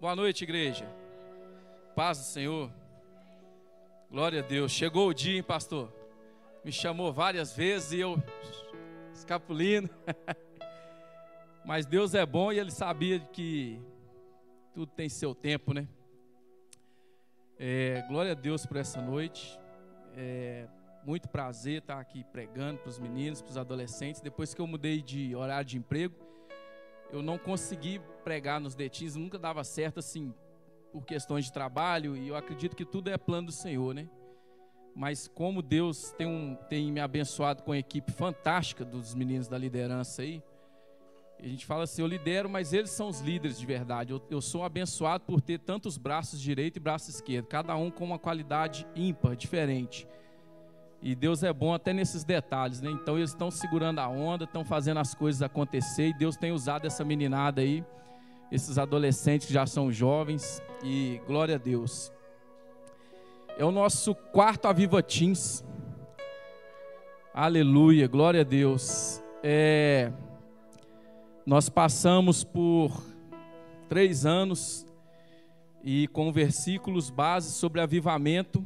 Boa noite, igreja. Paz do Senhor. Glória a Deus. Chegou o dia, hein, pastor? Me chamou várias vezes e eu escapulindo. Mas Deus é bom e ele sabia que tudo tem seu tempo, né? É, glória a Deus por essa noite. É muito prazer estar aqui pregando para os meninos, para os adolescentes. Depois que eu mudei de horário de emprego, eu não consegui pregar nos detins, nunca dava certo assim, por questões de trabalho, e eu acredito que tudo é plano do Senhor, né? Mas como Deus tem, um, tem me abençoado com a equipe fantástica dos meninos da liderança aí, a gente fala assim, eu lidero, mas eles são os líderes de verdade. Eu, eu sou abençoado por ter tantos braços direito e braço esquerdo, cada um com uma qualidade ímpar, diferente. E Deus é bom até nesses detalhes, né? Então eles estão segurando a onda, estão fazendo as coisas acontecer e Deus tem usado essa meninada aí, esses adolescentes que já são jovens e glória a Deus. É o nosso quarto Aviva Teens. Aleluia, glória a Deus. É, nós passamos por três anos e com versículos base sobre avivamento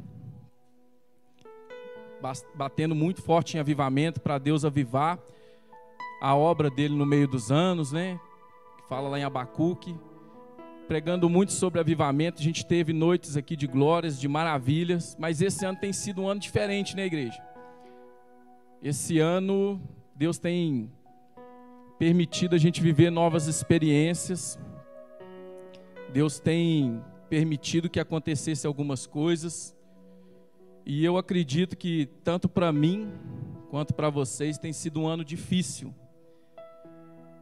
batendo muito forte em avivamento para Deus avivar a obra dele no meio dos anos, né? Fala lá em Abacuque, pregando muito sobre avivamento. A gente teve noites aqui de glórias, de maravilhas, mas esse ano tem sido um ano diferente né, igreja. Esse ano Deus tem permitido a gente viver novas experiências. Deus tem permitido que acontecesse algumas coisas. E eu acredito que tanto para mim quanto para vocês tem sido um ano difícil.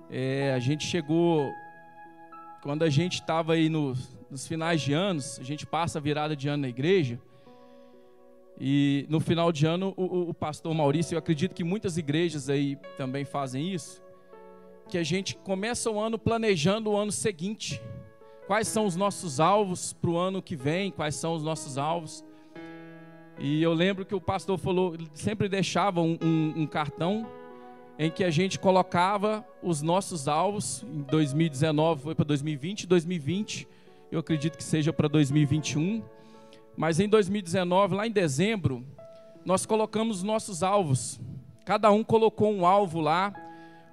É, a gente chegou, quando a gente estava aí no, nos finais de anos, a gente passa a virada de ano na igreja. E no final de ano, o, o pastor Maurício, eu acredito que muitas igrejas aí também fazem isso, que a gente começa o ano planejando o ano seguinte. Quais são os nossos alvos para o ano que vem? Quais são os nossos alvos? E eu lembro que o pastor falou, sempre deixava um, um, um cartão em que a gente colocava os nossos alvos. Em 2019 foi para 2020, 2020 eu acredito que seja para 2021. Mas em 2019, lá em dezembro, nós colocamos os nossos alvos. Cada um colocou um alvo lá,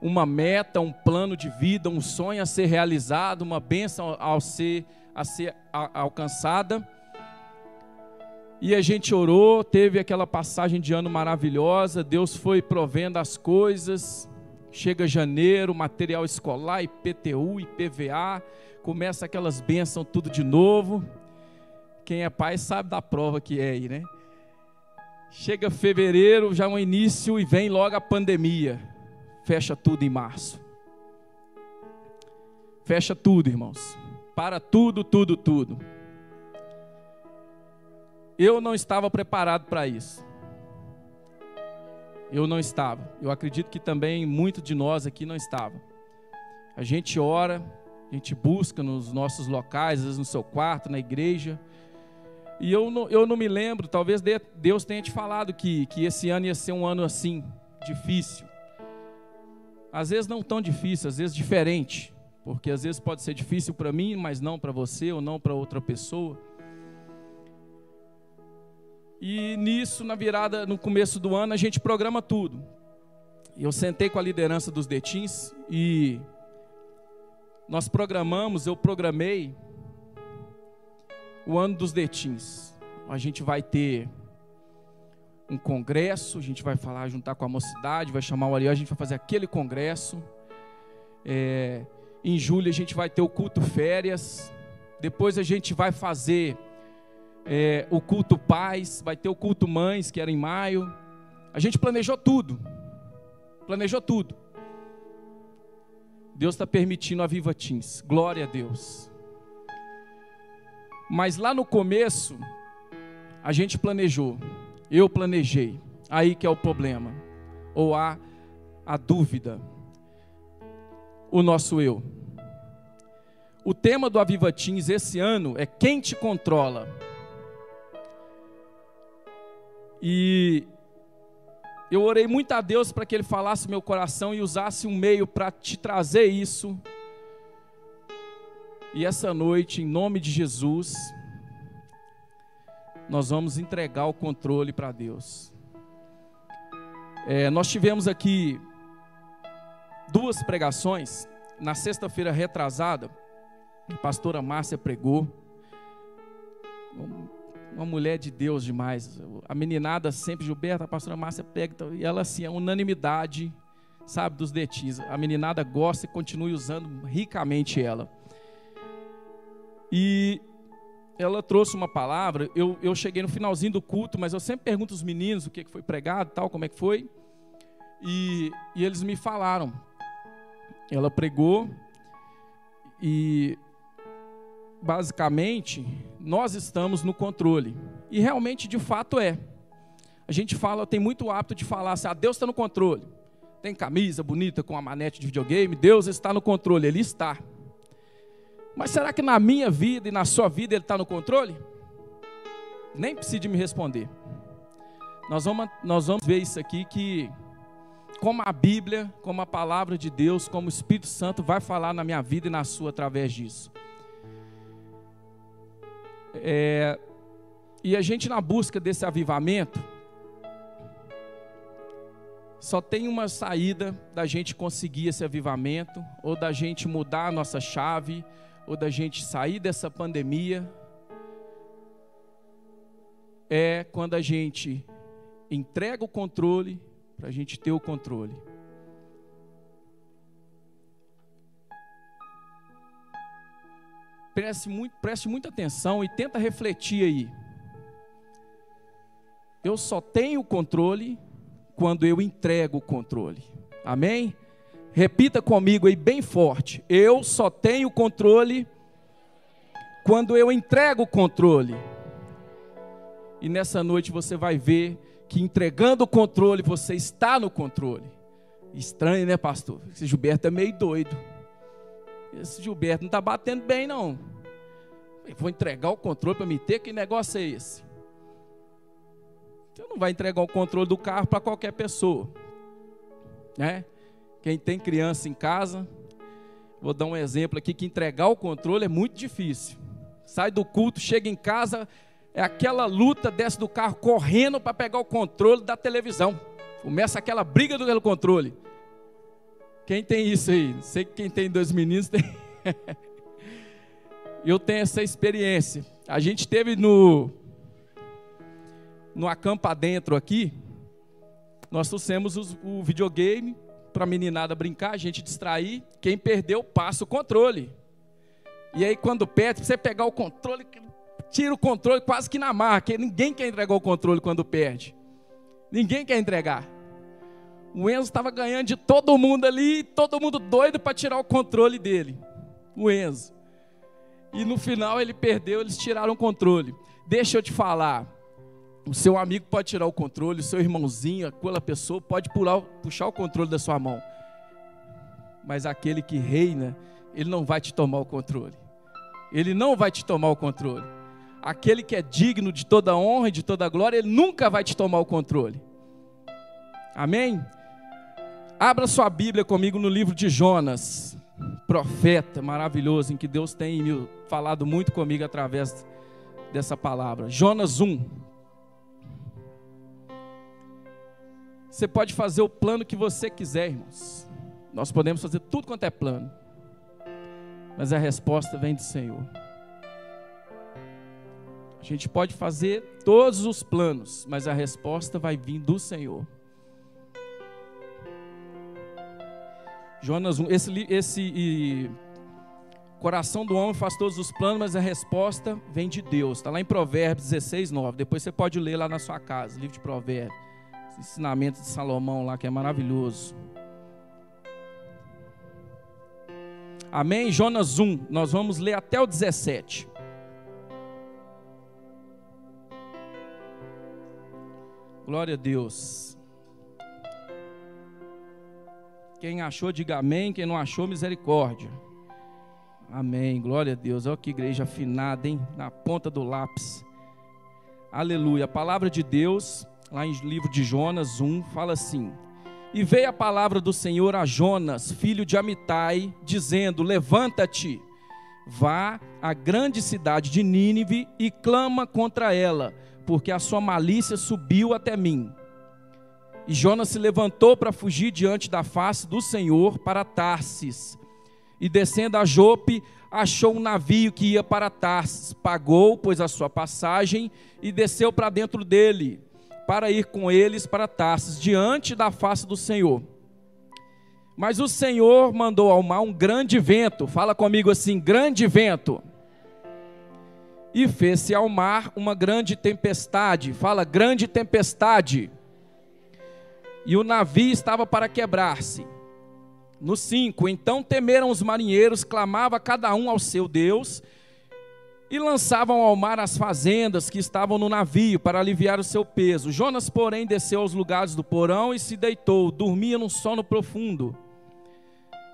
uma meta, um plano de vida, um sonho a ser realizado, uma bênção ao ser, a ser alcançada. E a gente orou, teve aquela passagem de ano maravilhosa, Deus foi provendo as coisas. Chega janeiro, material escolar, IPTU, IPVA, começa aquelas bênçãos tudo de novo. Quem é pai sabe da prova que é aí, né? Chega fevereiro, já é um início e vem logo a pandemia. Fecha tudo em março. Fecha tudo, irmãos. Para tudo, tudo, tudo. Eu não estava preparado para isso. Eu não estava. Eu acredito que também muito de nós aqui não estava. A gente ora, a gente busca nos nossos locais, às vezes no seu quarto, na igreja. E eu não, eu não me lembro, talvez Deus tenha te falado que, que esse ano ia ser um ano assim, difícil. Às vezes não tão difícil, às vezes diferente. Porque às vezes pode ser difícil para mim, mas não para você ou não para outra pessoa. E nisso, na virada, no começo do ano, a gente programa tudo. Eu sentei com a liderança dos detins e nós programamos, eu programei o ano dos detins. A gente vai ter um congresso, a gente vai falar, juntar com a mocidade, vai chamar o Ariel, a gente vai fazer aquele congresso. É, em julho a gente vai ter o culto férias. Depois a gente vai fazer é, o culto pais, vai ter o culto mães, que era em maio. A gente planejou tudo. Planejou tudo. Deus está permitindo a Viva Teams. Glória a Deus. Mas lá no começo, a gente planejou. Eu planejei. Aí que é o problema. Ou há a dúvida. O nosso eu. O tema do Aviva Teams esse ano é quem te controla. E eu orei muito a Deus para que Ele falasse meu coração e usasse um meio para te trazer isso E essa noite, em nome de Jesus, nós vamos entregar o controle para Deus. É, nós tivemos aqui duas pregações. Na sexta-feira retrasada, a pastora Márcia pregou. Uma mulher de Deus demais. A meninada sempre, Gilberto, a pastora Márcia pega, e ela assim, é unanimidade, sabe, dos detis. A meninada gosta e continue usando ricamente ela. E ela trouxe uma palavra. Eu, eu cheguei no finalzinho do culto, mas eu sempre pergunto aos meninos o que foi pregado, tal, como é que foi. E, e eles me falaram. Ela pregou e basicamente nós estamos no controle. E realmente, de fato, é. A gente fala, tem muito hábito de falar assim: ah, Deus está no controle. Tem camisa bonita com a manete de videogame, Deus está no controle, Ele está. Mas será que na minha vida e na sua vida Ele está no controle? Nem precisa me responder. Nós vamos, nós vamos ver isso aqui que, como a Bíblia, como a palavra de Deus, como o Espírito Santo vai falar na minha vida e na sua através disso. É, e a gente, na busca desse avivamento, só tem uma saída da gente conseguir esse avivamento, ou da gente mudar a nossa chave, ou da gente sair dessa pandemia é quando a gente entrega o controle para a gente ter o controle. Preste, muito, preste muita atenção e tenta refletir aí. Eu só tenho controle quando eu entrego o controle. Amém? Repita comigo aí bem forte. Eu só tenho controle quando eu entrego o controle. E nessa noite você vai ver que entregando o controle, você está no controle. Estranho, né, pastor? Esse Gilberto é meio doido. Esse Gilberto não está batendo bem, não. Eu vou entregar o controle para me ter? Que negócio é esse? Você não vai entregar o controle do carro para qualquer pessoa. Né? Quem tem criança em casa, vou dar um exemplo aqui que entregar o controle é muito difícil. Sai do culto, chega em casa, é aquela luta, desce do carro correndo para pegar o controle da televisão. Começa aquela briga do controle. Quem tem isso aí? Sei que quem tem dois meninos tem. Eu tenho essa experiência. A gente teve no no acampa dentro aqui, nós trouxemos o videogame para a meninada brincar, a gente distrair. Quem perdeu, passa o controle. E aí, quando perde, você pegar o controle, tira o controle quase que na marca. Ninguém quer entregar o controle quando perde. Ninguém quer entregar. O Enzo estava ganhando de todo mundo ali, todo mundo doido para tirar o controle dele. O Enzo. E no final ele perdeu, eles tiraram o controle. Deixa eu te falar, o seu amigo pode tirar o controle, o seu irmãozinho, aquela pessoa pode pular, puxar o controle da sua mão. Mas aquele que reina, ele não vai te tomar o controle. Ele não vai te tomar o controle. Aquele que é digno de toda honra e de toda glória, ele nunca vai te tomar o controle. Amém? Abra sua Bíblia comigo no livro de Jonas, profeta maravilhoso, em que Deus tem falado muito comigo através dessa palavra. Jonas 1. Você pode fazer o plano que você quiser, irmãos. Nós podemos fazer tudo quanto é plano. Mas a resposta vem do Senhor. A gente pode fazer todos os planos, mas a resposta vai vir do Senhor. Jonas 1, esse, esse e, coração do homem faz todos os planos, mas a resposta vem de Deus. Está lá em Provérbios 16, 9. Depois você pode ler lá na sua casa, livro de Provérbios ensinamento de Salomão lá, que é maravilhoso. Amém? Jonas 1, nós vamos ler até o 17. Glória a Deus. Quem achou, diga amém. Quem não achou, misericórdia. Amém. Glória a Deus. Olha que igreja afinada, hein? Na ponta do lápis. Aleluia. A palavra de Deus lá em livro de Jonas 1, fala assim: E veio a palavra do Senhor a Jonas, filho de Amitai, dizendo: Levanta-te, Vá à grande cidade de Nínive e clama contra ela, porque a sua malícia subiu até mim. E Jonas se levantou para fugir diante da face do Senhor para Tarsis. E descendo a Jope, achou um navio que ia para Tarsis. Pagou, pois, a sua passagem e desceu para dentro dele, para ir com eles para Tarsis, diante da face do Senhor. Mas o Senhor mandou ao mar um grande vento, fala comigo assim: grande vento. E fez-se ao mar uma grande tempestade, fala grande tempestade. E o navio estava para quebrar-se. No 5: Então temeram os marinheiros, clamava cada um ao seu Deus, e lançavam ao mar as fazendas que estavam no navio para aliviar o seu peso. Jonas, porém, desceu aos lugares do porão e se deitou, dormia num sono profundo.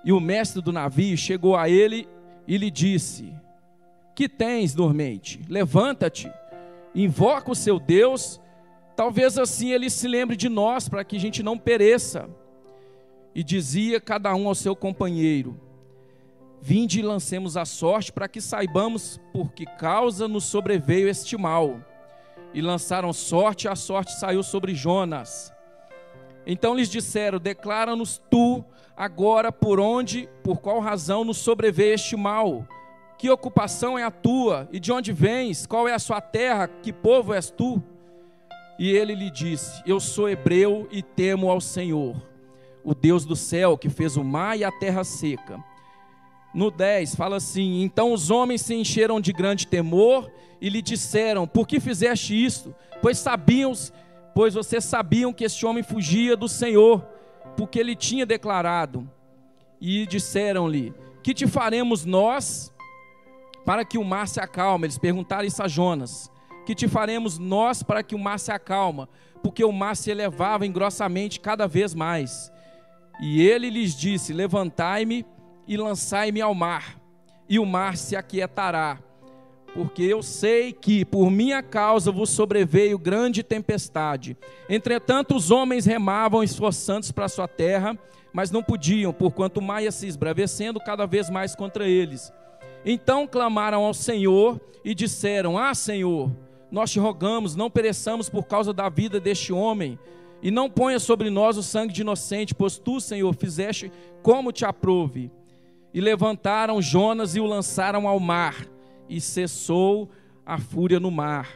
E o mestre do navio chegou a ele e lhe disse: Que tens, dormente? Levanta-te, invoca o seu Deus, talvez assim ele se lembre de nós, para que a gente não pereça. E dizia cada um ao seu companheiro: Vinde e lancemos a sorte, para que saibamos por que causa nos sobreveio este mal. E lançaram sorte, e a sorte saiu sobre Jonas. Então lhes disseram: Declara-nos tu agora por onde, por qual razão nos sobreveio este mal? Que ocupação é a tua? E de onde vens? Qual é a sua terra? Que povo és tu? E ele lhe disse: Eu sou hebreu e temo ao Senhor, o Deus do céu, que fez o mar e a terra seca. No 10 fala assim: Então os homens se encheram de grande temor e lhe disseram: Por que fizeste isto? Pois sabiam pois vocês sabiam que este homem fugia do Senhor, porque ele tinha declarado. E disseram-lhe: Que te faremos nós para que o mar se acalme? Eles perguntaram isso a Jonas: Que te faremos nós para que o mar se acalma? Porque o mar se elevava engrossamente cada vez mais. E ele lhes disse: Levantai-me e lançai-me ao mar, e o mar se aquietará porque eu sei que por minha causa vos sobreveio grande tempestade. Entretanto, os homens remavam esforçando-se para sua terra, mas não podiam, porquanto o mar ia se esbravecendo cada vez mais contra eles. Então clamaram ao Senhor e disseram: Ah, Senhor, nós te rogamos, não pereçamos por causa da vida deste homem, e não ponha sobre nós o sangue de inocente, pois tu, Senhor, fizeste como te aprove. E levantaram Jonas e o lançaram ao mar e cessou a fúria no mar.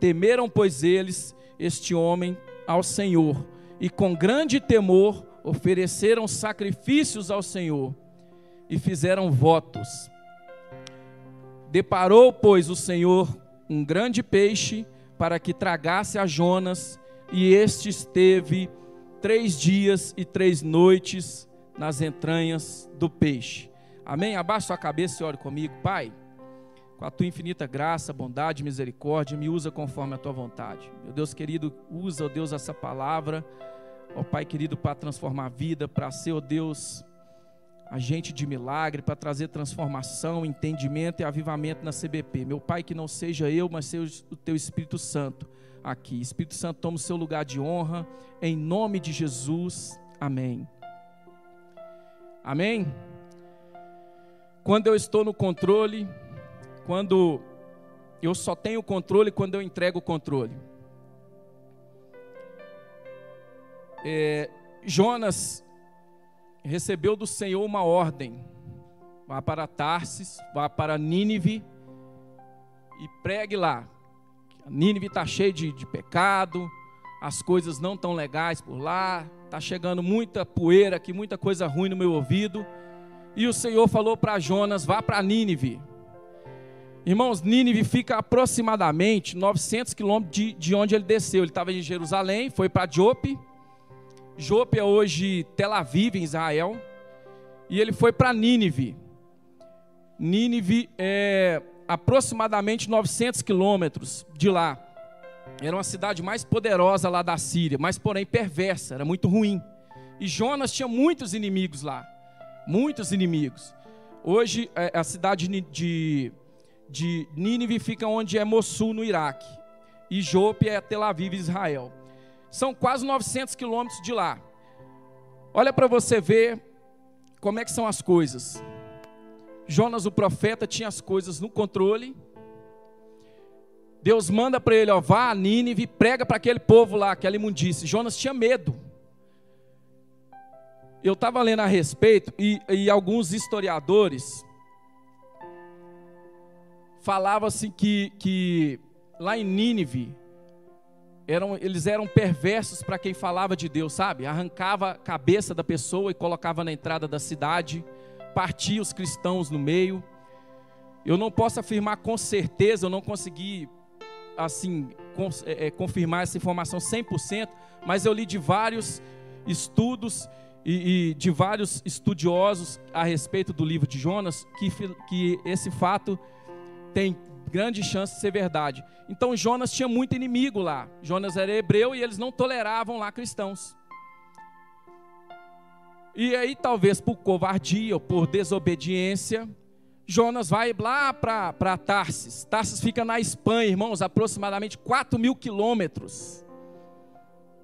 Temeram, pois, eles este homem ao Senhor, e com grande temor ofereceram sacrifícios ao Senhor e fizeram votos. Deparou, pois, o Senhor um grande peixe para que tragasse a Jonas, e este esteve três dias e três noites nas entranhas do peixe. Amém? Abaixa sua cabeça e ore comigo, Pai com a tua infinita graça, bondade misericórdia, me usa conforme a tua vontade. Meu Deus querido, usa, ó Deus, essa palavra, ó Pai querido, para transformar a vida, para ser, ó Deus, agente de milagre, para trazer transformação, entendimento e avivamento na CBP. Meu Pai, que não seja eu, mas seja o teu Espírito Santo aqui. Espírito Santo, toma o seu lugar de honra, em nome de Jesus. Amém. Amém? Quando eu estou no controle, quando eu só tenho controle quando eu entrego o controle. É, Jonas recebeu do Senhor uma ordem: vá para Tarsis, vá para Nínive e pregue lá. Nínive está cheia de, de pecado, as coisas não estão legais por lá, está chegando muita poeira aqui, muita coisa ruim no meu ouvido. E o Senhor falou para Jonas: vá para Nínive Irmãos, Nínive fica aproximadamente 900 quilômetros de, de onde ele desceu. Ele estava em Jerusalém, foi para Jope. Jope é hoje Tel Aviv, em Israel. E ele foi para Nínive. Nínive é aproximadamente 900 quilômetros de lá. Era uma cidade mais poderosa lá da Síria, mas porém perversa, era muito ruim. E Jonas tinha muitos inimigos lá. Muitos inimigos. Hoje, é, a cidade de de Nínive fica onde é Mossul, no Iraque. E Jope é Tel Aviv, Israel. São quase 900 quilômetros de lá. Olha para você ver como é que são as coisas. Jonas, o profeta, tinha as coisas no controle. Deus manda para ele, ó, vá a Nínive, prega para aquele povo lá, aquela imundície. Jonas tinha medo. Eu estava lendo a respeito e, e alguns historiadores falavam assim que, que lá em Nínive eram, eles eram perversos para quem falava de Deus, sabe? Arrancava a cabeça da pessoa e colocava na entrada da cidade, partia os cristãos no meio. Eu não posso afirmar com certeza, eu não consegui assim é, é, confirmar essa informação 100%, mas eu li de vários estudos e, e, de vários estudiosos a respeito do livro de Jonas que, que esse fato tem grande chance de ser verdade. Então Jonas tinha muito inimigo lá. Jonas era hebreu e eles não toleravam lá cristãos. E aí, talvez por covardia ou por desobediência, Jonas vai lá para Tarsis. Tarsis fica na Espanha, irmãos, aproximadamente 4 mil quilômetros.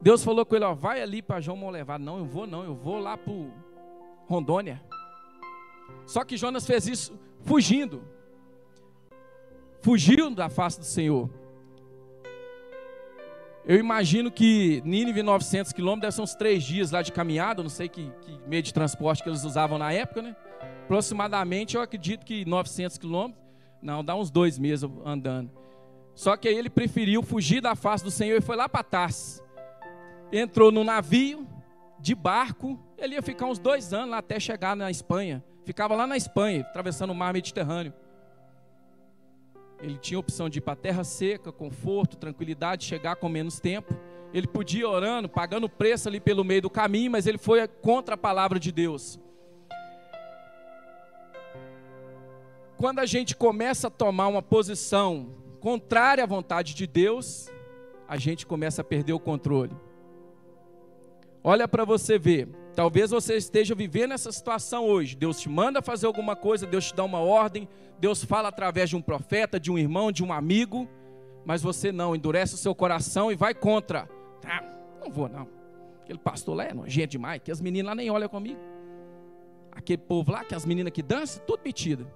Deus falou com ele: ó, vai ali para João levar. Não, eu vou não, eu vou lá para Rondônia. Só que Jonas fez isso fugindo fugiu da face do Senhor. Eu imagino que Nínive, 900 quilômetros, deve ser uns três dias lá de caminhada, não sei que, que, meio de transporte que eles usavam na época, né? Aproximadamente, eu acredito que 900 quilômetros, não, dá uns dois meses andando. Só que aí ele preferiu fugir da face do Senhor e foi lá para Tarsis. Entrou no navio, de barco, ele ia ficar uns dois anos lá até chegar na Espanha. Ficava lá na Espanha, atravessando o mar Mediterrâneo. Ele tinha a opção de ir para terra seca, conforto, tranquilidade, chegar com menos tempo. Ele podia ir orando, pagando preço ali pelo meio do caminho, mas ele foi contra a palavra de Deus. Quando a gente começa a tomar uma posição contrária à vontade de Deus, a gente começa a perder o controle. Olha para você ver. Talvez você esteja vivendo essa situação hoje. Deus te manda fazer alguma coisa, Deus te dá uma ordem, Deus fala através de um profeta, de um irmão, de um amigo, mas você não, endurece o seu coração e vai contra. Ah, não vou não. Aquele pastor lá é nojento demais, que as meninas lá nem olham comigo. Aquele povo lá, que as meninas que dançam, tudo metida.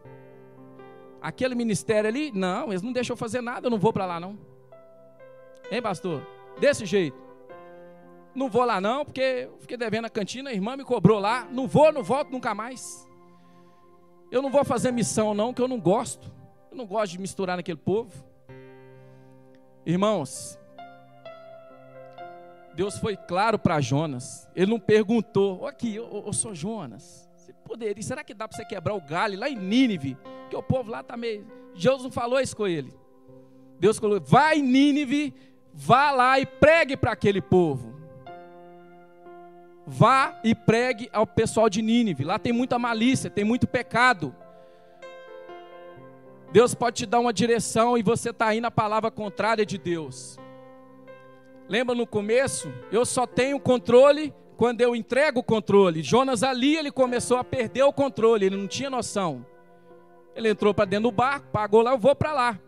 Aquele ministério ali, não, eles não deixam eu fazer nada, eu não vou para lá não. Hein, pastor? Desse jeito. Não vou lá não, porque fiquei devendo a cantina, a irmã me cobrou lá. Não vou, não volto nunca mais. Eu não vou fazer missão não, que eu não gosto. Eu não gosto de misturar naquele povo. Irmãos, Deus foi claro para Jonas. Ele não perguntou, aqui, eu, eu sou Jonas. Você poderia, será que dá para você quebrar o galho lá em Nínive? Que o povo lá está meio. Deus não falou isso com ele. Deus falou: vai em Nínive, vá lá e pregue para aquele povo. Vá e pregue ao pessoal de Nínive. Lá tem muita malícia, tem muito pecado. Deus pode te dar uma direção e você está aí na palavra contrária de Deus. Lembra no começo? Eu só tenho controle quando eu entrego o controle. Jonas ali ele começou a perder o controle, ele não tinha noção. Ele entrou para dentro do barco, pagou lá, eu vou para lá.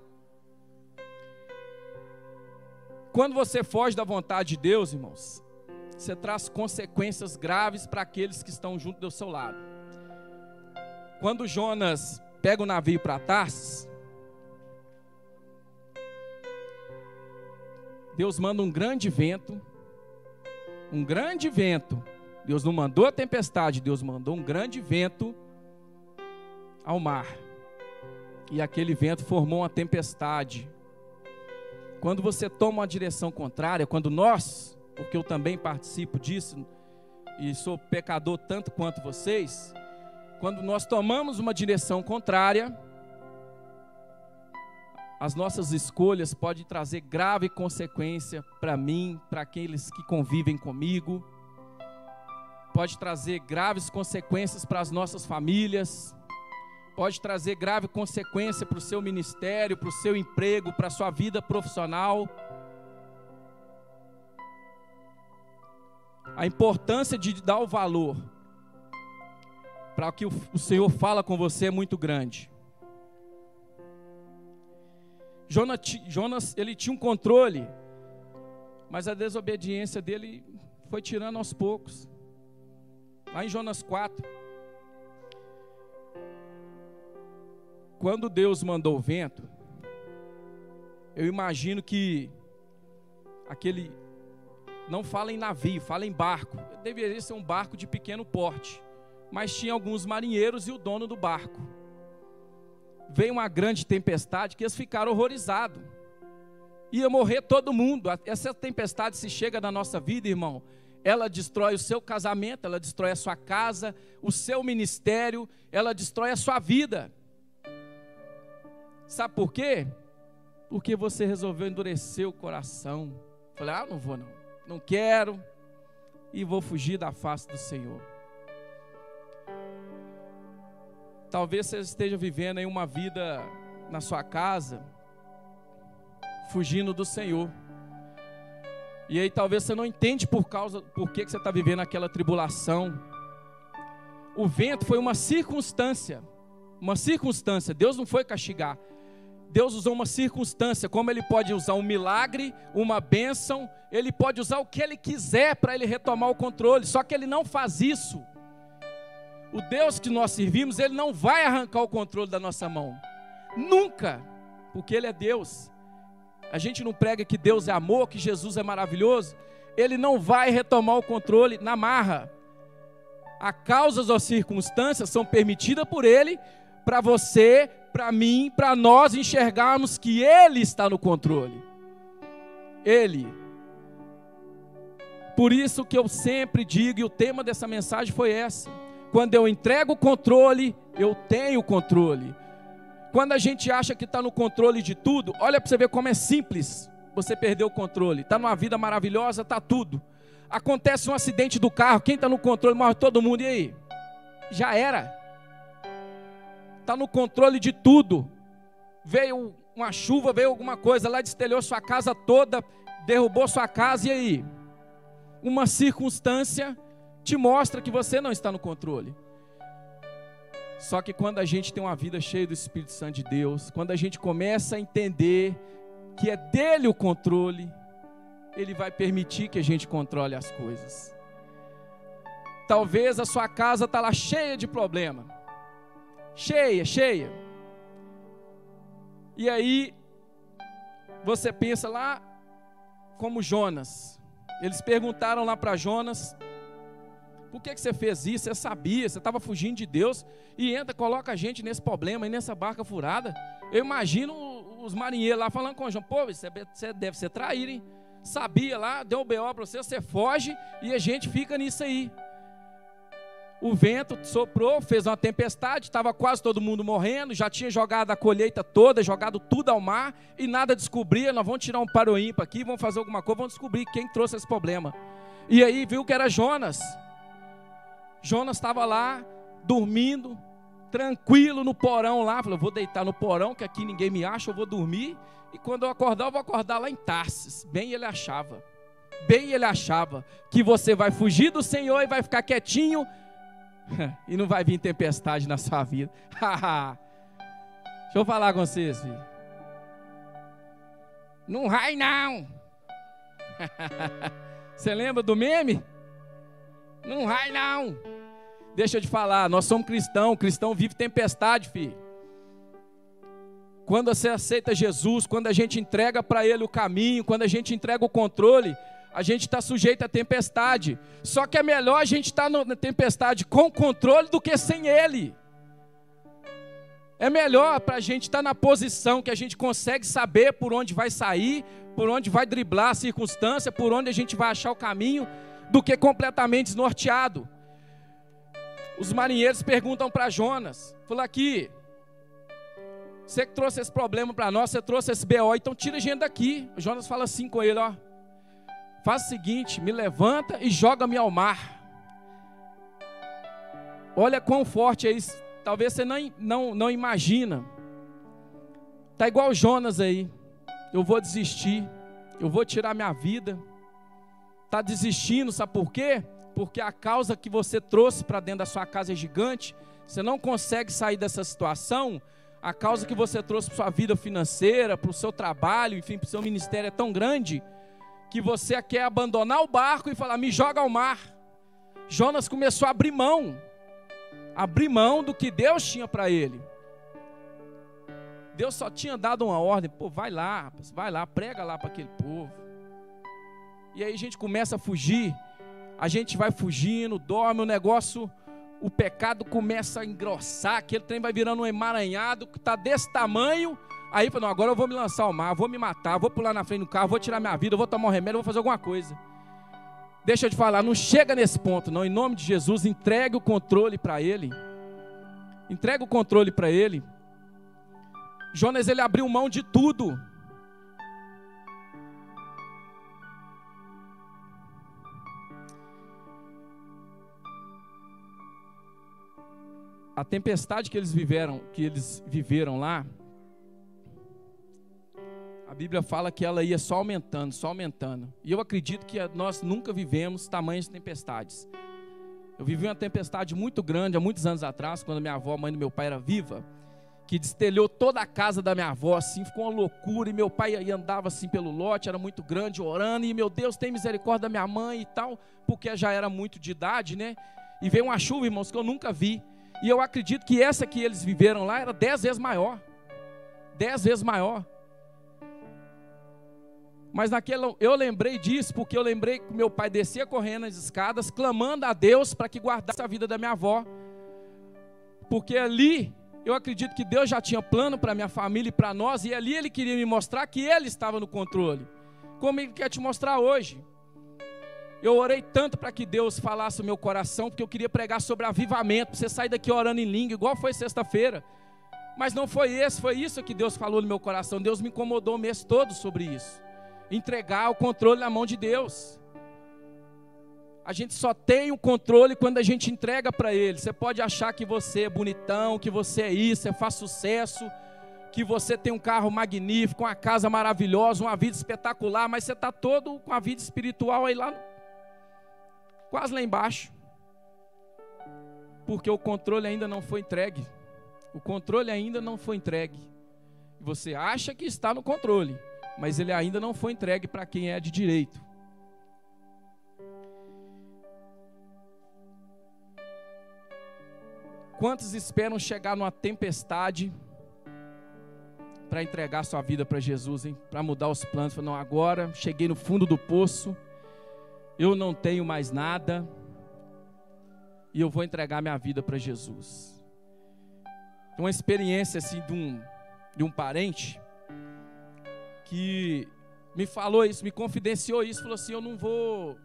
Quando você foge da vontade de Deus, irmãos, você traz consequências graves para aqueles que estão junto do seu lado. Quando Jonas pega o navio para Tarsis, Deus manda um grande vento, um grande vento. Deus não mandou a tempestade, Deus mandou um grande vento ao mar. E aquele vento formou uma tempestade. Quando você toma uma direção contrária, quando nós porque eu também participo disso e sou pecador tanto quanto vocês, quando nós tomamos uma direção contrária, as nossas escolhas podem trazer grave consequência para mim, para aqueles que convivem comigo, pode trazer graves consequências para as nossas famílias, pode trazer grave consequência para o seu ministério, para o seu emprego, para a sua vida profissional. A importância de dar o valor para o que o Senhor fala com você é muito grande. Jonas, ele tinha um controle, mas a desobediência dele foi tirando aos poucos. Lá em Jonas 4. quando Deus mandou o vento, eu imagino que aquele não fala em navio, fala em barco. Deveria ser um barco de pequeno porte, mas tinha alguns marinheiros e o dono do barco. Veio uma grande tempestade que eles ficaram horrorizados. Ia morrer todo mundo. Essa tempestade se chega na nossa vida, irmão, ela destrói o seu casamento, ela destrói a sua casa, o seu ministério, ela destrói a sua vida. Sabe por quê? Porque você resolveu endurecer o coração. Falei, ah, não vou não, não quero e vou fugir da face do Senhor. Talvez você esteja vivendo aí uma vida na sua casa, fugindo do Senhor. E aí talvez você não entende por causa por que, que você está vivendo aquela tribulação. O vento foi uma circunstância, uma circunstância. Deus não foi castigar. Deus usou uma circunstância, como Ele pode usar um milagre, uma bênção, Ele pode usar o que Ele quiser para Ele retomar o controle. Só que Ele não faz isso. O Deus que nós servimos, Ele não vai arrancar o controle da nossa mão. Nunca, porque Ele é Deus a gente não prega que Deus é amor, que Jesus é maravilhoso, ele não vai retomar o controle na marra. As causas ou circunstâncias são permitidas por ele para você, para mim, para nós enxergarmos que ele está no controle. Ele. Por isso que eu sempre digo, e o tema dessa mensagem foi essa: quando eu entrego o controle, eu tenho controle. Quando a gente acha que está no controle de tudo, olha para você ver como é simples você perder o controle. Está numa vida maravilhosa, está tudo. Acontece um acidente do carro, quem está no controle morre todo mundo, e aí? Já era. Está no controle de tudo. Veio uma chuva, veio alguma coisa lá, destelhou sua casa toda, derrubou sua casa, e aí? Uma circunstância te mostra que você não está no controle. Só que quando a gente tem uma vida cheia do Espírito Santo de Deus, quando a gente começa a entender que é dele o controle, ele vai permitir que a gente controle as coisas. Talvez a sua casa está lá cheia de problema. Cheia, cheia. E aí você pensa lá como Jonas. Eles perguntaram lá para Jonas, por que, que você fez isso? Você sabia, você estava fugindo de Deus e entra, coloca a gente nesse problema e nessa barca furada. Eu imagino os marinheiros lá falando com o João, pô, você deve ser traído, hein? Sabia lá, deu o BO para você, você foge e a gente fica nisso aí. O vento soprou, fez uma tempestade, estava quase todo mundo morrendo, já tinha jogado a colheita toda, jogado tudo ao mar e nada descobria. Nós vamos tirar um paroímpa aqui, vamos fazer alguma coisa, vamos descobrir quem trouxe esse problema. E aí viu que era Jonas. Jonas estava lá, dormindo, tranquilo no porão lá. Falou: vou deitar no porão, que aqui ninguém me acha, eu vou dormir. E quando eu acordar, eu vou acordar lá em Tarsis. Bem ele achava. Bem ele achava que você vai fugir do Senhor e vai ficar quietinho. e não vai vir tempestade na sua vida. Deixa eu falar com vocês, filho. Não vai não. Você lembra do meme? Não vai não. Deixa eu te falar, nós somos cristãos, cristão vive tempestade, filho. Quando você aceita Jesus, quando a gente entrega para Ele o caminho, quando a gente entrega o controle, a gente está sujeito à tempestade. Só que é melhor a gente estar tá na tempestade com controle do que sem Ele. É melhor para a gente estar tá na posição que a gente consegue saber por onde vai sair, por onde vai driblar a circunstância, por onde a gente vai achar o caminho, do que completamente desnorteado. Os marinheiros perguntam para Jonas: falou aqui, você que trouxe esse problema para nós, você trouxe esse BO, então tira a gente daqui. O Jonas fala assim com ele: ó, faz o seguinte, me levanta e joga-me ao mar. Olha quão forte é isso. Talvez você não, não, não imagina. Tá igual Jonas aí. Eu vou desistir. Eu vou tirar minha vida está desistindo, sabe por quê? Porque a causa que você trouxe para dentro da sua casa é gigante, você não consegue sair dessa situação, a causa que você trouxe para sua vida financeira, para o seu trabalho, enfim, para o seu ministério é tão grande, que você quer abandonar o barco e falar, me joga ao mar. Jonas começou a abrir mão, abrir mão do que Deus tinha para ele. Deus só tinha dado uma ordem, pô, vai lá, vai lá, prega lá para aquele povo. E aí a gente começa a fugir, a gente vai fugindo, dorme, o negócio, o pecado começa a engrossar, aquele trem vai virando um emaranhado que está desse tamanho. Aí não, agora eu vou me lançar ao mar, vou me matar, vou pular na frente do carro, vou tirar minha vida, vou tomar um remédio, vou fazer alguma coisa. Deixa eu te falar, não chega nesse ponto, não. Em nome de Jesus, entregue o controle para Ele. Entregue o controle para Ele. Jonas, ele abriu mão de tudo. A tempestade que eles viveram, que eles viveram lá, a Bíblia fala que ela ia só aumentando, só aumentando. E eu acredito que nós nunca vivemos tamanhas tempestades. Eu vivi uma tempestade muito grande há muitos anos atrás, quando minha avó, mãe do meu pai, era viva, que destelhou toda a casa da minha avó, assim, ficou uma loucura. E meu pai andava assim pelo lote, era muito grande, orando. E meu Deus, tem misericórdia da minha mãe e tal, porque já era muito de idade, né? E veio uma chuva, irmãos, que eu nunca vi. E eu acredito que essa que eles viveram lá era dez vezes maior. Dez vezes maior. Mas naquele, eu lembrei disso porque eu lembrei que meu pai descia correndo as escadas, clamando a Deus para que guardasse a vida da minha avó. Porque ali eu acredito que Deus já tinha plano para minha família e para nós, e ali ele queria me mostrar que ele estava no controle. Como ele quer te mostrar hoje. Eu orei tanto para que Deus falasse o meu coração, porque eu queria pregar sobre avivamento, você sair daqui orando em língua, igual foi sexta-feira. Mas não foi esse, foi isso que Deus falou no meu coração. Deus me incomodou o mês todo sobre isso entregar o controle na mão de Deus. A gente só tem o controle quando a gente entrega para Ele. Você pode achar que você é bonitão, que você é isso, você faz sucesso, que você tem um carro magnífico, uma casa maravilhosa, uma vida espetacular, mas você está todo com a vida espiritual aí lá, quase lá embaixo. Porque o controle ainda não foi entregue. O controle ainda não foi entregue. Você acha que está no controle, mas ele ainda não foi entregue para quem é de direito. Quantos esperam chegar numa tempestade para entregar sua vida para Jesus, hein? Para mudar os planos. Não, agora cheguei no fundo do poço, eu não tenho mais nada e eu vou entregar minha vida para Jesus. Uma experiência assim de um, de um parente que me falou isso, me confidenciou isso, falou assim: Eu não vou,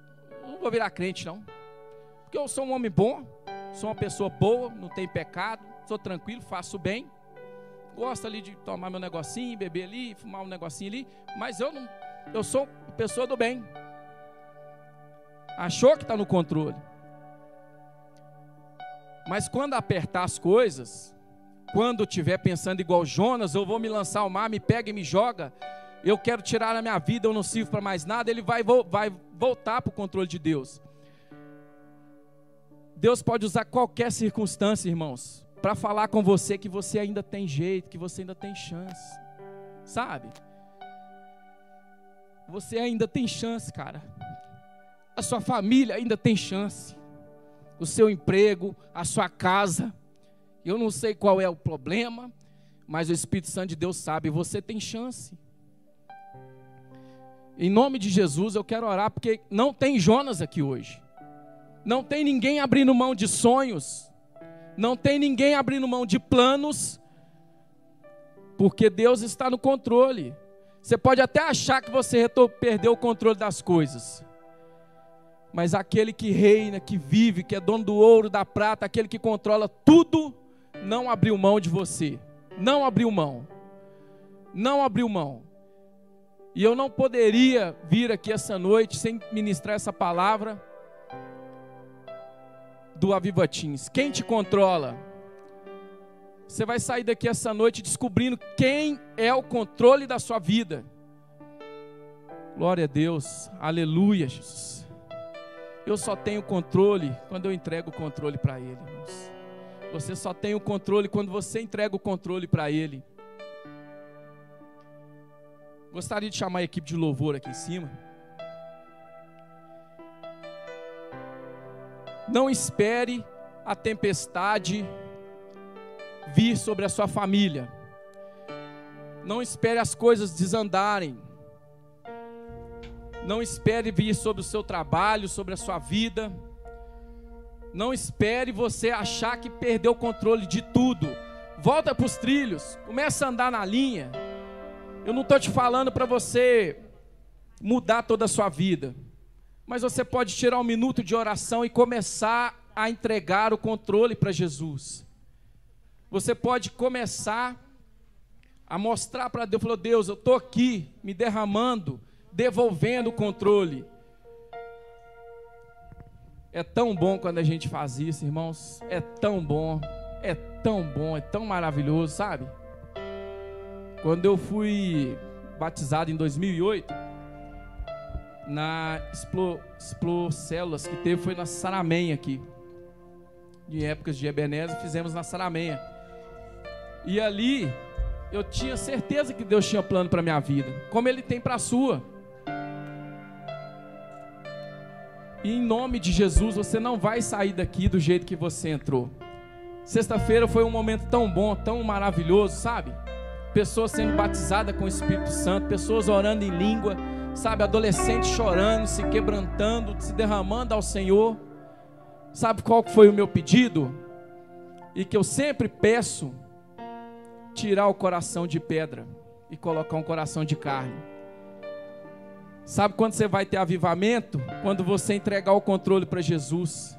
não vou virar crente, não. Porque eu sou um homem bom, sou uma pessoa boa, não tenho pecado, sou tranquilo, faço bem. Gosto ali de tomar meu negocinho, beber ali, fumar um negocinho ali, mas eu não, eu sou pessoa do bem. Achou que está no controle. Mas quando apertar as coisas, quando estiver pensando igual Jonas, eu vou me lançar ao mar, me pega e me joga, eu quero tirar a minha vida, eu não sirvo para mais nada, ele vai, vai voltar para o controle de Deus. Deus pode usar qualquer circunstância, irmãos, para falar com você que você ainda tem jeito, que você ainda tem chance. Sabe? Você ainda tem chance, cara. A sua família ainda tem chance. O seu emprego, a sua casa. Eu não sei qual é o problema, mas o Espírito Santo de Deus sabe, você tem chance. Em nome de Jesus, eu quero orar porque não tem Jonas aqui hoje. Não tem ninguém abrindo mão de sonhos. Não tem ninguém abrindo mão de planos. Porque Deus está no controle. Você pode até achar que você perdeu o controle das coisas. Mas aquele que reina, que vive, que é dono do ouro, da prata, aquele que controla tudo, não abriu mão de você. Não abriu mão. Não abriu mão. E eu não poderia vir aqui essa noite sem ministrar essa palavra do Avivatins. Quem te controla? Você vai sair daqui essa noite descobrindo quem é o controle da sua vida. Glória a Deus, aleluia, Jesus. Eu só tenho controle quando eu entrego o controle para Ele, irmãos. Você só tem o controle quando você entrega o controle para Ele. Gostaria de chamar a equipe de louvor aqui em cima. Não espere a tempestade vir sobre a sua família. Não espere as coisas desandarem. Não espere vir sobre o seu trabalho, sobre a sua vida. Não espere você achar que perdeu o controle de tudo. Volta para os trilhos, começa a andar na linha. Eu não estou te falando para você mudar toda a sua vida, mas você pode tirar um minuto de oração e começar a entregar o controle para Jesus. Você pode começar a mostrar para Deus, falou, Deus, eu estou aqui me derramando, devolvendo o controle. É tão bom quando a gente faz isso, irmãos. É tão bom, é tão bom, é tão maravilhoso, sabe? Quando eu fui batizado em 2008, na Explo, Explo Células que teve foi na Saramenha aqui de épocas de Ebenezer, fizemos na Saramenha. E ali eu tinha certeza que Deus tinha plano para minha vida, como Ele tem para a sua. E em nome de Jesus, você não vai sair daqui do jeito que você entrou. Sexta-feira foi um momento tão bom, tão maravilhoso, sabe? Pessoas sendo batizadas com o Espírito Santo, pessoas orando em língua, sabe? Adolescentes chorando, se quebrantando, se derramando ao Senhor. Sabe qual foi o meu pedido? E que eu sempre peço: tirar o coração de pedra e colocar um coração de carne. Sabe quando você vai ter avivamento? Quando você entregar o controle para Jesus.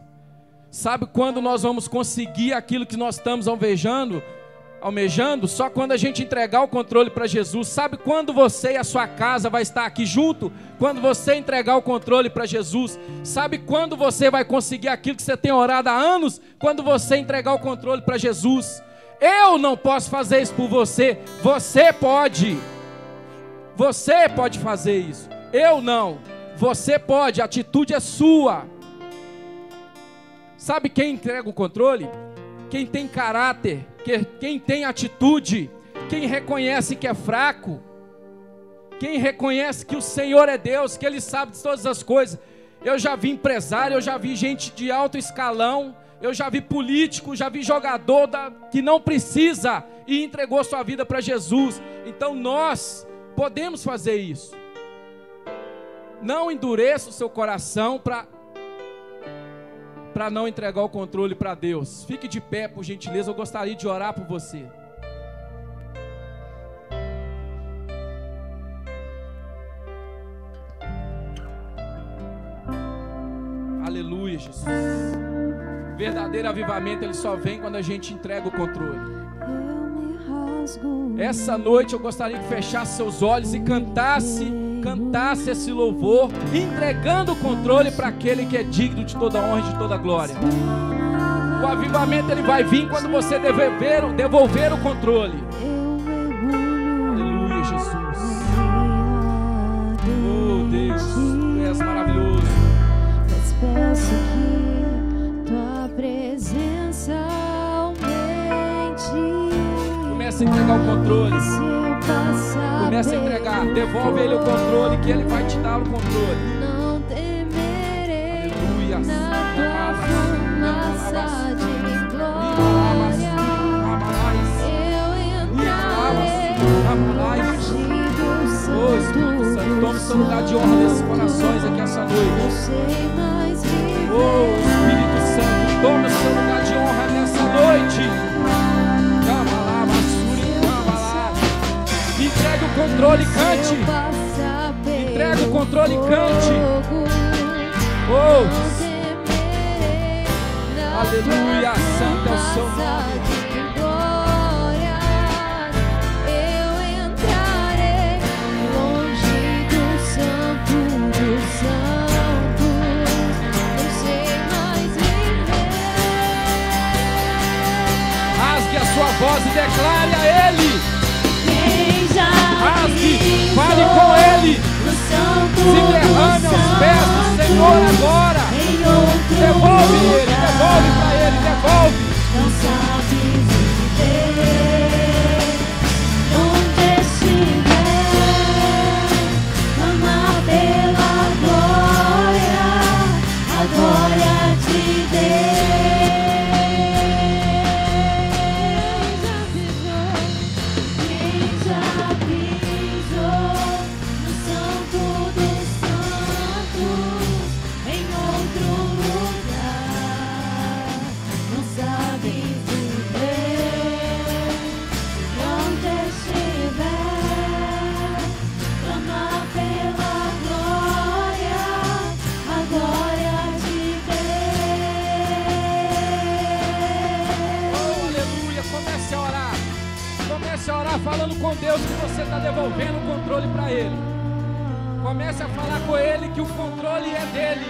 Sabe quando nós vamos conseguir aquilo que nós estamos alvejando? Almejando só quando a gente entregar o controle para Jesus. Sabe quando você e a sua casa vai estar aqui junto? Quando você entregar o controle para Jesus. Sabe quando você vai conseguir aquilo que você tem orado há anos? Quando você entregar o controle para Jesus. Eu não posso fazer isso por você. Você pode. Você pode fazer isso. Eu não. Você pode. A atitude é sua. Sabe quem entrega o controle? Quem tem caráter quem tem atitude, quem reconhece que é fraco, quem reconhece que o Senhor é Deus, que Ele sabe de todas as coisas. Eu já vi empresário, eu já vi gente de alto escalão, eu já vi político, já vi jogador da, que não precisa e entregou sua vida para Jesus. Então nós podemos fazer isso. Não endureça o seu coração para para não entregar o controle para Deus. Fique de pé, por gentileza, eu gostaria de orar por você. Aleluia, Jesus. Verdadeiro avivamento ele só vem quando a gente entrega o controle. Essa noite eu gostaria que fechasse seus olhos e cantasse cantasse esse louvor, entregando o controle para aquele que é digno de toda honra e de toda glória. O avivamento ele vai vir quando você devolver, devolver o controle. Aleluia, Jesus. Oh Deus, tu és maravilhoso. Comece a entregar o controle. Começa a entregar, devolve ele o controle, que ele vai te dar o controle. Aleluia. Oh, Espírito Santo, tome seu lugar de honra nesses corações aqui essa noite. Oh, Espírito Santo, tome seu lugar de honra nessa noite. Entrega o controle, cante. Entrega o controle, cante. Oh. Aleluia, santo é o seu nome. Rasgue a sua voz e declare a Ele com Ele, se derrame aos pés do Senhor agora. Devolve Ele, devolve para Ele, devolvendo o controle para Ele. Comece a falar com Ele que o controle é dele.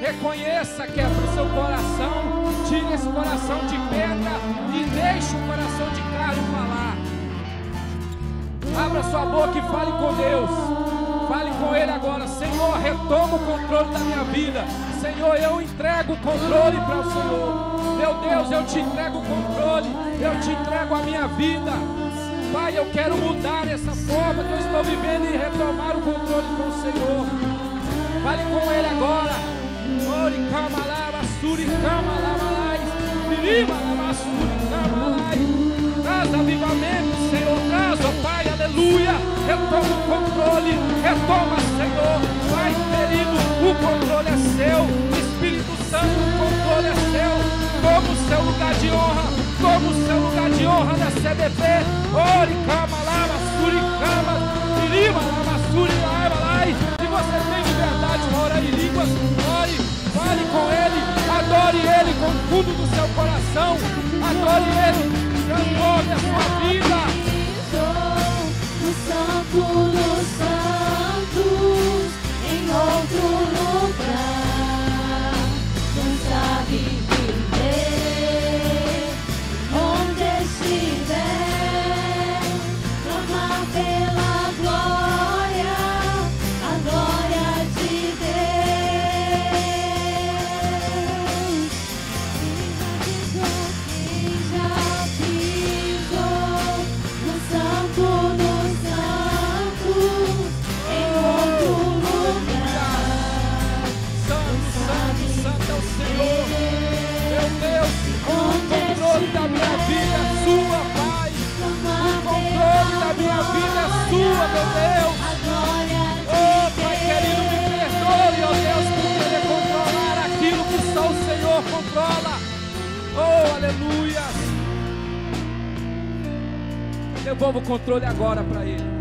Reconheça que é para o seu coração. Tire esse coração de pedra e deixe o coração de carne falar. Abra sua boca e fale com Deus. Fale com Ele agora. Senhor, retoma o controle da minha vida. Senhor, eu entrego o controle para o Senhor. Meu Deus, eu te entrego o controle. Eu te entrego a minha vida. Pai, eu quero mudar essa forma que eu estou vivendo e retomar o controle com o Senhor. Fale com Ele agora. Lai, pirima lava, suri cama lai. Traz avivamento, Senhor, traz, ó Pai, aleluia. Retoma o controle, retoma, Senhor. Pai querido, o controle é seu. Espírito Santo, o controle é seu. Toma o seu lugar de honra, toma o seu lugar de honra na CBP. Ori cama lava, suri cama, pirima lava, suri lava, lai. Se você tem liberdade orar em línguas, ore, fale com Ele, adore Ele com o fundo do seu coração, adore Ele, transforme a sua vida. O santo dos santos em outro lugar. Controle agora para Ele.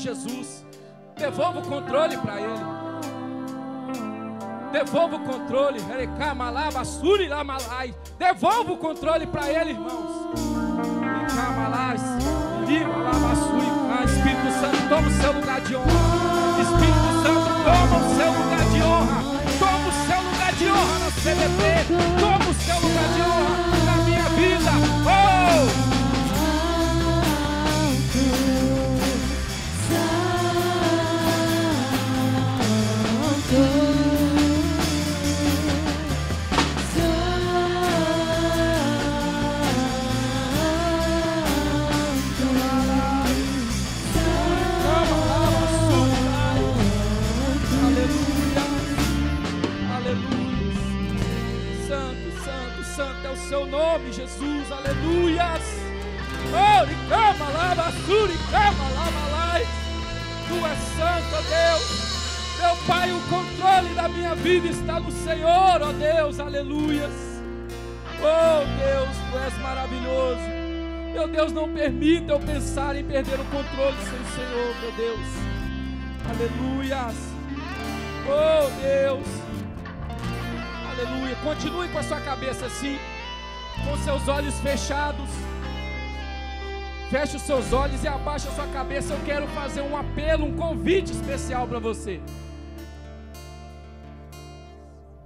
Jesus. Devolva o controle para Ele. Devolva o controle. Devolva o controle para Ele, irmãos. Ah, Espírito Santo, toma o seu lugar de honra. Espírito eu pensar em perder o controle sem o Senhor, meu Deus. Aleluias. Oh Deus. Aleluia. Continue com a sua cabeça assim, com seus olhos fechados. Feche os seus olhos e abaixe a sua cabeça. Eu quero fazer um apelo, um convite especial para você.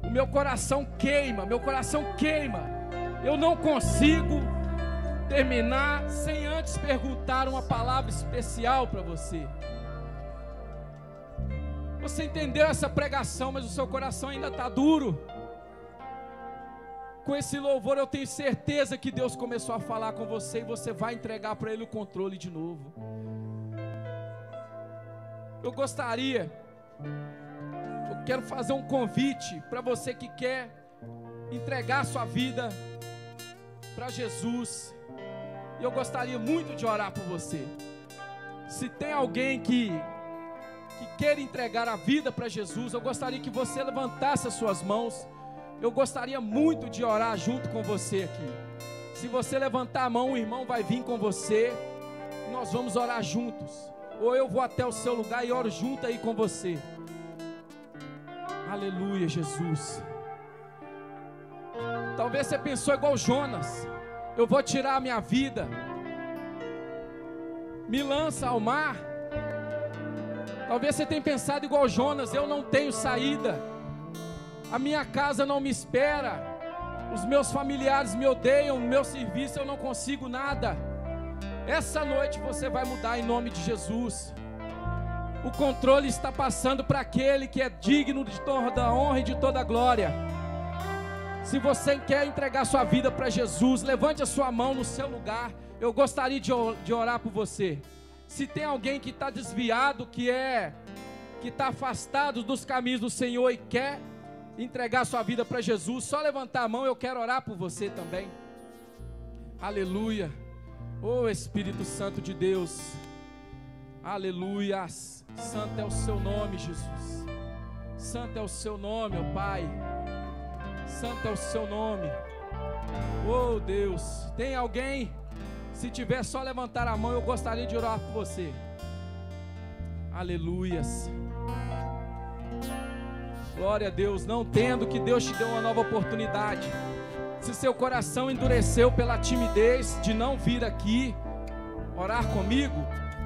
O meu coração queima, meu coração queima. Eu não consigo terminar sem antes perguntar uma palavra especial para você. Você entendeu essa pregação, mas o seu coração ainda está duro. Com esse louvor, eu tenho certeza que Deus começou a falar com você e você vai entregar para Ele o controle de novo. Eu gostaria, eu quero fazer um convite para você que quer entregar sua vida para Jesus. E eu gostaria muito de orar por você. Se tem alguém que que queira entregar a vida para Jesus, eu gostaria que você levantasse as suas mãos. Eu gostaria muito de orar junto com você aqui. Se você levantar a mão, o irmão vai vir com você. Nós vamos orar juntos. Ou eu vou até o seu lugar e oro junto aí com você. Aleluia, Jesus. Talvez você pensou igual Jonas. Eu vou tirar a minha vida. Me lança ao mar. Talvez você tenha pensado igual Jonas, eu não tenho saída. A minha casa não me espera. Os meus familiares me odeiam, no meu serviço eu não consigo nada. Essa noite você vai mudar em nome de Jesus. O controle está passando para aquele que é digno de toda a honra e de toda a glória. Se você quer entregar sua vida para Jesus, levante a sua mão no seu lugar. Eu gostaria de or- de orar por você. Se tem alguém que está desviado, que é que está afastado dos caminhos do Senhor e quer entregar sua vida para Jesus, só levantar a mão, eu quero orar por você também. Aleluia. Oh Espírito Santo de Deus. Aleluia. Santo é o seu nome, Jesus. Santo é o seu nome, ó Pai. Santo é o seu nome. Oh Deus, tem alguém? Se tiver só levantar a mão, eu gostaria de orar por você. Aleluias. Glória a Deus, não tendo que Deus te deu uma nova oportunidade. Se seu coração endureceu pela timidez de não vir aqui orar comigo,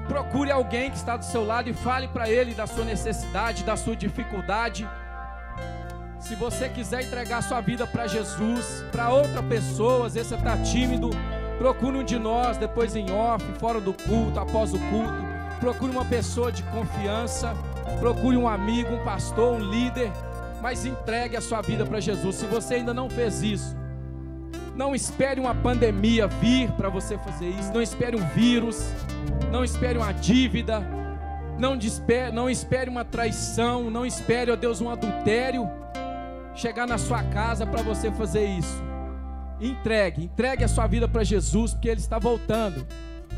procure alguém que está do seu lado e fale para ele da sua necessidade, da sua dificuldade. Se você quiser entregar sua vida para Jesus, para outra pessoa, às vezes você está tímido, procure um de nós depois em off, fora do culto, após o culto. Procure uma pessoa de confiança, procure um amigo, um pastor, um líder, mas entregue a sua vida para Jesus. Se você ainda não fez isso, não espere uma pandemia vir para você fazer isso. Não espere um vírus. Não espere uma dívida. Não, despe- não espere uma traição. Não espere, ó Deus, um adultério chegar na sua casa para você fazer isso. Entregue, entregue a sua vida para Jesus, porque Ele está voltando.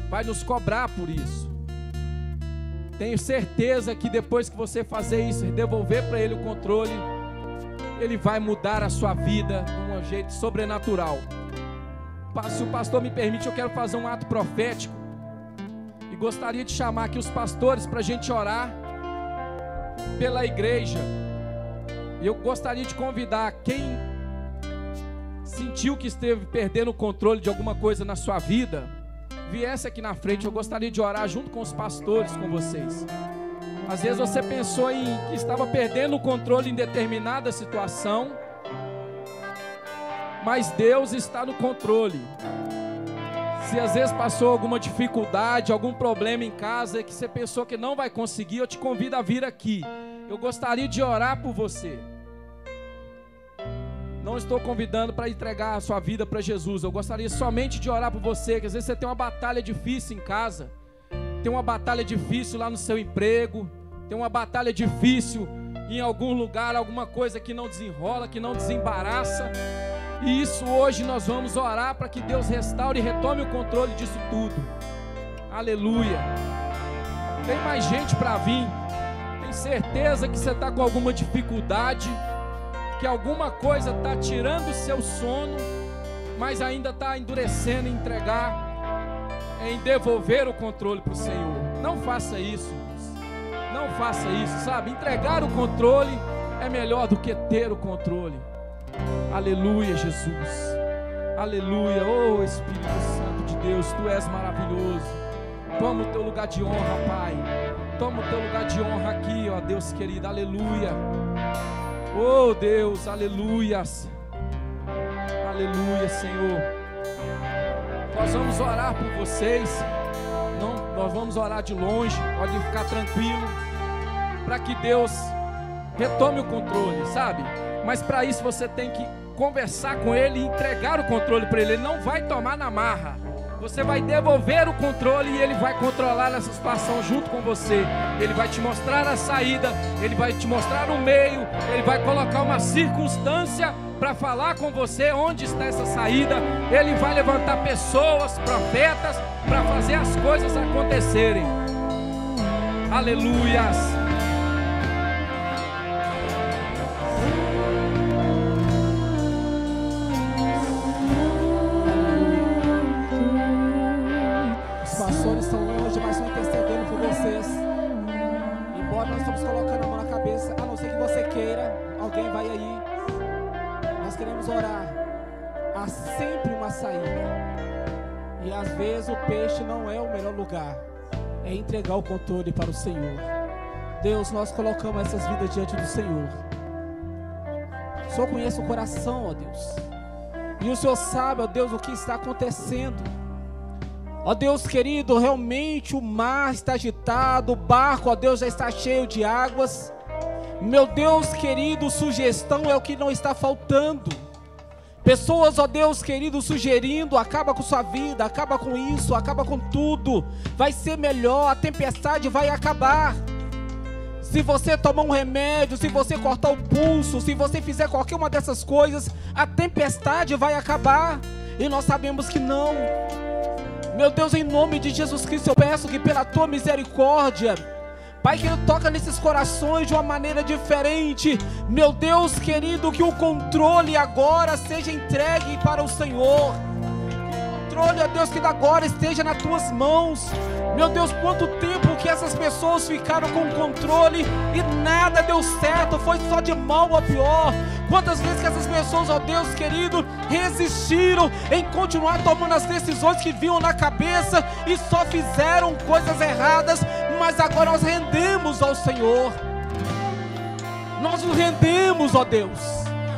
Vai nos cobrar por isso. Tenho certeza que depois que você fazer isso, devolver para Ele o controle, Ele vai mudar a sua vida de um jeito sobrenatural. Se o pastor me permite, eu quero fazer um ato profético. E gostaria de chamar aqui os pastores para a gente orar pela igreja. E eu gostaria de convidar quem sentiu que esteve perdendo o controle de alguma coisa na sua vida, viesse aqui na frente. Eu gostaria de orar junto com os pastores, com vocês. Às vezes você pensou em que estava perdendo o controle em determinada situação, mas Deus está no controle. Se às vezes passou alguma dificuldade, algum problema em casa que você pensou que não vai conseguir, eu te convido a vir aqui. Eu gostaria de orar por você. Não estou convidando para entregar a sua vida para Jesus. Eu gostaria somente de orar por você, que às vezes você tem uma batalha difícil em casa, tem uma batalha difícil lá no seu emprego, tem uma batalha difícil em algum lugar, alguma coisa que não desenrola, que não desembaraça. E isso hoje nós vamos orar para que Deus restaure e retome o controle disso tudo. Aleluia. Tem mais gente para vir. Tem certeza que você está com alguma dificuldade, que alguma coisa está tirando o seu sono, mas ainda está endurecendo em entregar, em devolver o controle para o Senhor. Não faça isso. Não faça isso, sabe? Entregar o controle é melhor do que ter o controle. Aleluia, Jesus. Aleluia. Oh Espírito Santo de Deus, tu és maravilhoso. Toma o teu lugar de honra, Pai. Toma o teu lugar de honra aqui, ó Deus querido. Aleluia. Oh Deus, aleluias. Aleluia, Senhor. Nós vamos orar por vocês. Não, nós vamos orar de longe. Pode ficar tranquilo. Para que Deus retome o controle, sabe? Mas para isso você tem que conversar com Ele e entregar o controle para Ele. Ele não vai tomar na marra. Você vai devolver o controle e Ele vai controlar essa situação junto com você. Ele vai te mostrar a saída, Ele vai te mostrar o meio, Ele vai colocar uma circunstância para falar com você onde está essa saída. Ele vai levantar pessoas, profetas, para fazer as coisas acontecerem. Aleluias. É entregar o controle para o Senhor. Deus, nós colocamos essas vidas diante do Senhor. O Senhor conhece o coração, ó Deus. E o Senhor sabe, ó Deus, o que está acontecendo. Ó Deus querido, realmente o mar está agitado, o barco, ó Deus, já está cheio de águas. Meu Deus querido, sugestão é o que não está faltando. Pessoas, ó Deus querido, sugerindo, acaba com sua vida, acaba com isso, acaba com tudo. Vai ser melhor, a tempestade vai acabar. Se você tomar um remédio, se você cortar o pulso, se você fizer qualquer uma dessas coisas, a tempestade vai acabar. E nós sabemos que não. Meu Deus, em nome de Jesus Cristo, eu peço que pela tua misericórdia, Pai, que Ele toca nesses corações de uma maneira diferente. Meu Deus querido, que o controle agora seja entregue para o Senhor. O controle, ó Deus, que agora esteja nas tuas mãos. Meu Deus, quanto tempo que essas pessoas ficaram com controle e nada deu certo, foi só de mal a pior. Quantas vezes que essas pessoas, ó Deus querido, resistiram em continuar tomando as decisões que vinham na cabeça e só fizeram coisas erradas, mas agora nós rendemos ao Senhor. Nós nos rendemos, ó Deus.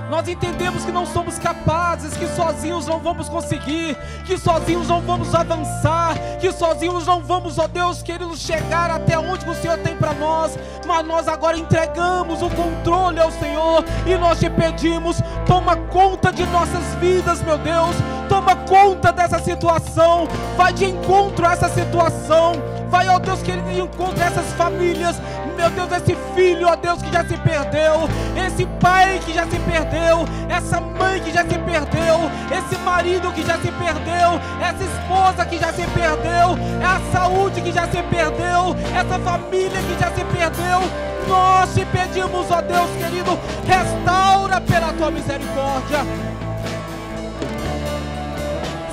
Nós entendemos que não somos capazes, que sozinhos não vamos conseguir, que sozinhos não vamos avançar, que sozinhos não vamos, ó Deus querido, chegar até onde o Senhor tem para nós, mas nós agora entregamos o controle ao Senhor e nós te pedimos, toma conta de nossas vidas, meu Deus, toma conta dessa situação, vai de encontro a essa situação, vai, ó Deus querido, de encontro a essas famílias, meu Deus, esse filho, ó Deus, que já se perdeu, esse pai que já se perdeu, essa mãe que já se perdeu, esse marido que já se perdeu, essa esposa que já se perdeu, é a saúde que já se perdeu, essa família que já se perdeu. Nós te pedimos, ó Deus querido, restaura pela tua misericórdia.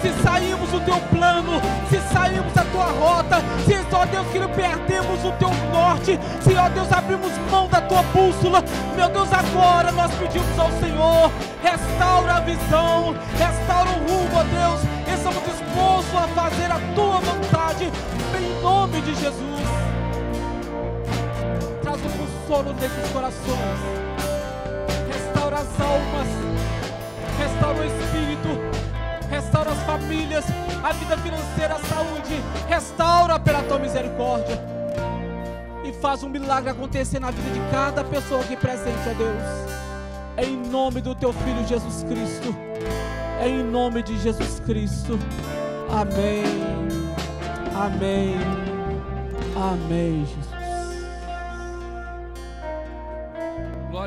Se saímos do teu plano, se saímos da tua rota, se, ó Deus, que perdemos o teu norte, se, ó Deus, abrimos mão da tua bússola, meu Deus, agora nós pedimos ao Senhor, restaura a visão, restaura o rumo, ó Deus, e estamos dispostos a fazer a tua vontade, em nome de Jesus. Traz um consolo nesses corações, restaura as almas, restaura o espírito famílias, a vida financeira, a saúde, restaura pela tua misericórdia. E faz um milagre acontecer na vida de cada pessoa aqui presente, ó Deus. Em nome do teu filho Jesus Cristo. Em nome de Jesus Cristo. Amém. Amém. Amém,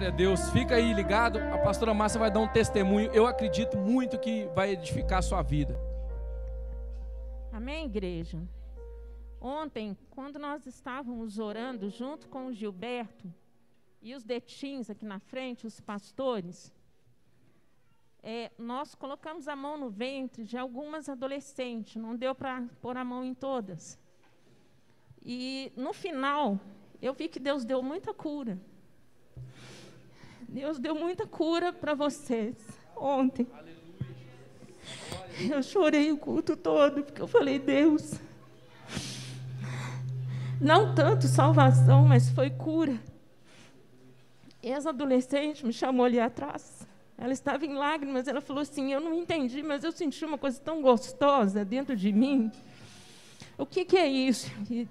Glória a Deus. Fica aí ligado. A pastora Márcia vai dar um testemunho. Eu acredito muito que vai edificar a sua vida. Amém, igreja? Ontem, quando nós estávamos orando junto com o Gilberto e os detins aqui na frente, os pastores, é, nós colocamos a mão no ventre de algumas adolescentes, não deu para pôr a mão em todas. E no final, eu vi que Deus deu muita cura. Deus deu muita cura para vocês ontem. Eu chorei o culto todo, porque eu falei, Deus, não tanto salvação, mas foi cura. E essa adolescente me chamou ali atrás. Ela estava em lágrimas, ela falou assim: Eu não entendi, mas eu senti uma coisa tão gostosa dentro de mim. O que, que é isso? E,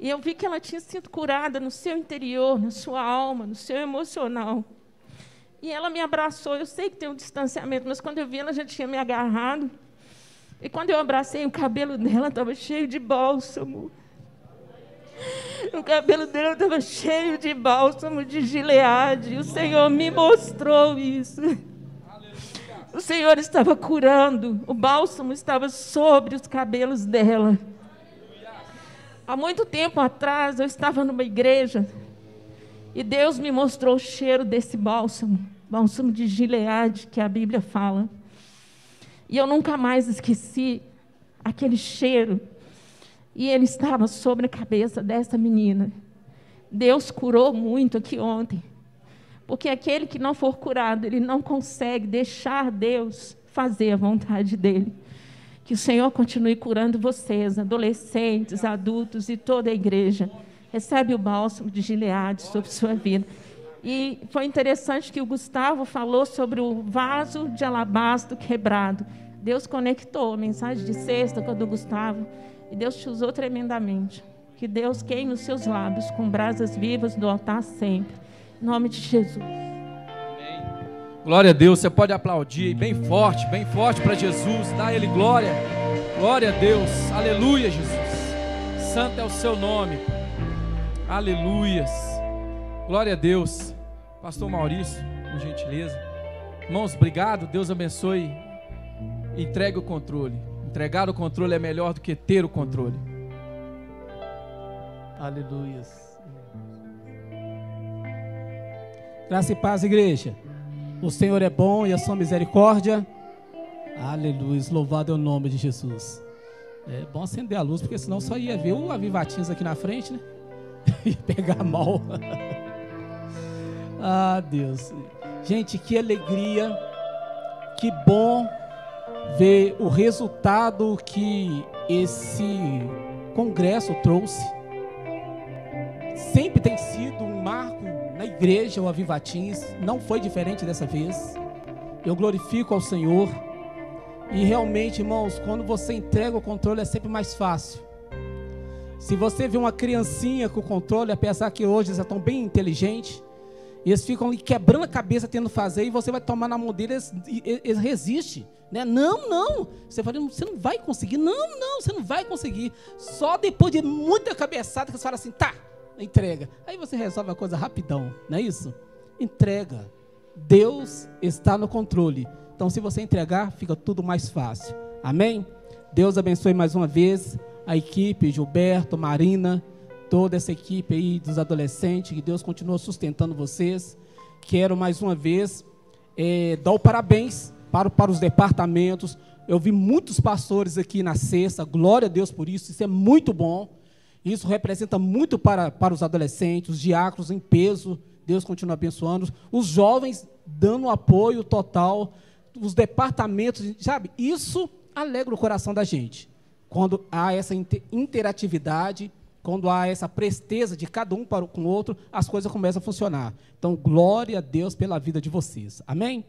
e eu vi que ela tinha sido curada no seu interior, na sua alma, no seu emocional. E ela me abraçou. Eu sei que tem um distanciamento, mas quando eu vi, ela já tinha me agarrado. E quando eu abracei, o cabelo dela estava cheio de bálsamo. O cabelo dela estava cheio de bálsamo de gileade. O Senhor me mostrou isso. O Senhor estava curando, o bálsamo estava sobre os cabelos dela. Há muito tempo atrás, eu estava numa igreja e Deus me mostrou o cheiro desse bálsamo, bálsamo de Gileade, que a Bíblia fala. E eu nunca mais esqueci aquele cheiro. E ele estava sobre a cabeça dessa menina. Deus curou muito aqui ontem. Porque aquele que não for curado, ele não consegue deixar Deus fazer a vontade dele. Que o Senhor continue curando vocês, adolescentes, adultos e toda a igreja. Recebe o bálsamo de Gileade sobre sua vida. E foi interessante que o Gustavo falou sobre o vaso de alabastro quebrado. Deus conectou a mensagem de sexta com a do Gustavo. E Deus te usou tremendamente. Que Deus queime os seus lábios com brasas vivas do altar sempre. Em nome de Jesus. Glória a Deus, você pode aplaudir bem forte, bem forte para Jesus, dá Ele glória. Glória a Deus, aleluia, Jesus. Santo é o seu nome, aleluias. Glória a Deus. Pastor Maurício, por gentileza. Irmãos, obrigado, Deus abençoe. Entregue o controle. Entregar o controle é melhor do que ter o controle. Aleluias. Graça e paz, igreja. O Senhor é bom e a sua misericórdia. Aleluia. Louvado é o nome de Jesus. É bom acender a luz, porque senão só ia ver o avivatins aqui na frente, né? Ia pegar mal. ah, Deus. Gente, que alegria. Que bom ver o resultado que esse congresso trouxe. Sempre tem sido um marco na igreja, o Avivatins, não foi diferente dessa vez. Eu glorifico ao Senhor. E realmente, irmãos, quando você entrega o controle é sempre mais fácil. Se você vê uma criancinha com controle, apesar que hoje eles estão bem inteligentes, eles ficam ali quebrando a cabeça tentando fazer, e você vai tomar na mão deles, eles, eles resistem. Né? Não, não. Você fala, você não vai conseguir. Não, não, você não vai conseguir. Só depois de muita cabeçada que você fala assim, tá, entrega. Aí você resolve a coisa rapidão, não é isso? Entrega. Deus está no controle. Então, se você entregar, fica tudo mais fácil. Amém? Deus abençoe mais uma vez a equipe, Gilberto, Marina, toda essa equipe aí dos adolescentes, que Deus continua sustentando vocês. Quero mais uma vez é, dar o parabéns para, para os departamentos. Eu vi muitos pastores aqui na sexta, glória a Deus por isso, isso é muito bom. Isso representa muito para, para os adolescentes, os diáconos em peso, Deus continua abençoando, os jovens dando apoio total, os departamentos, sabe? Isso alegra o coração da gente. Quando há essa interatividade, quando há essa presteza de cada um para com o outro, as coisas começam a funcionar. Então, glória a Deus pela vida de vocês. Amém?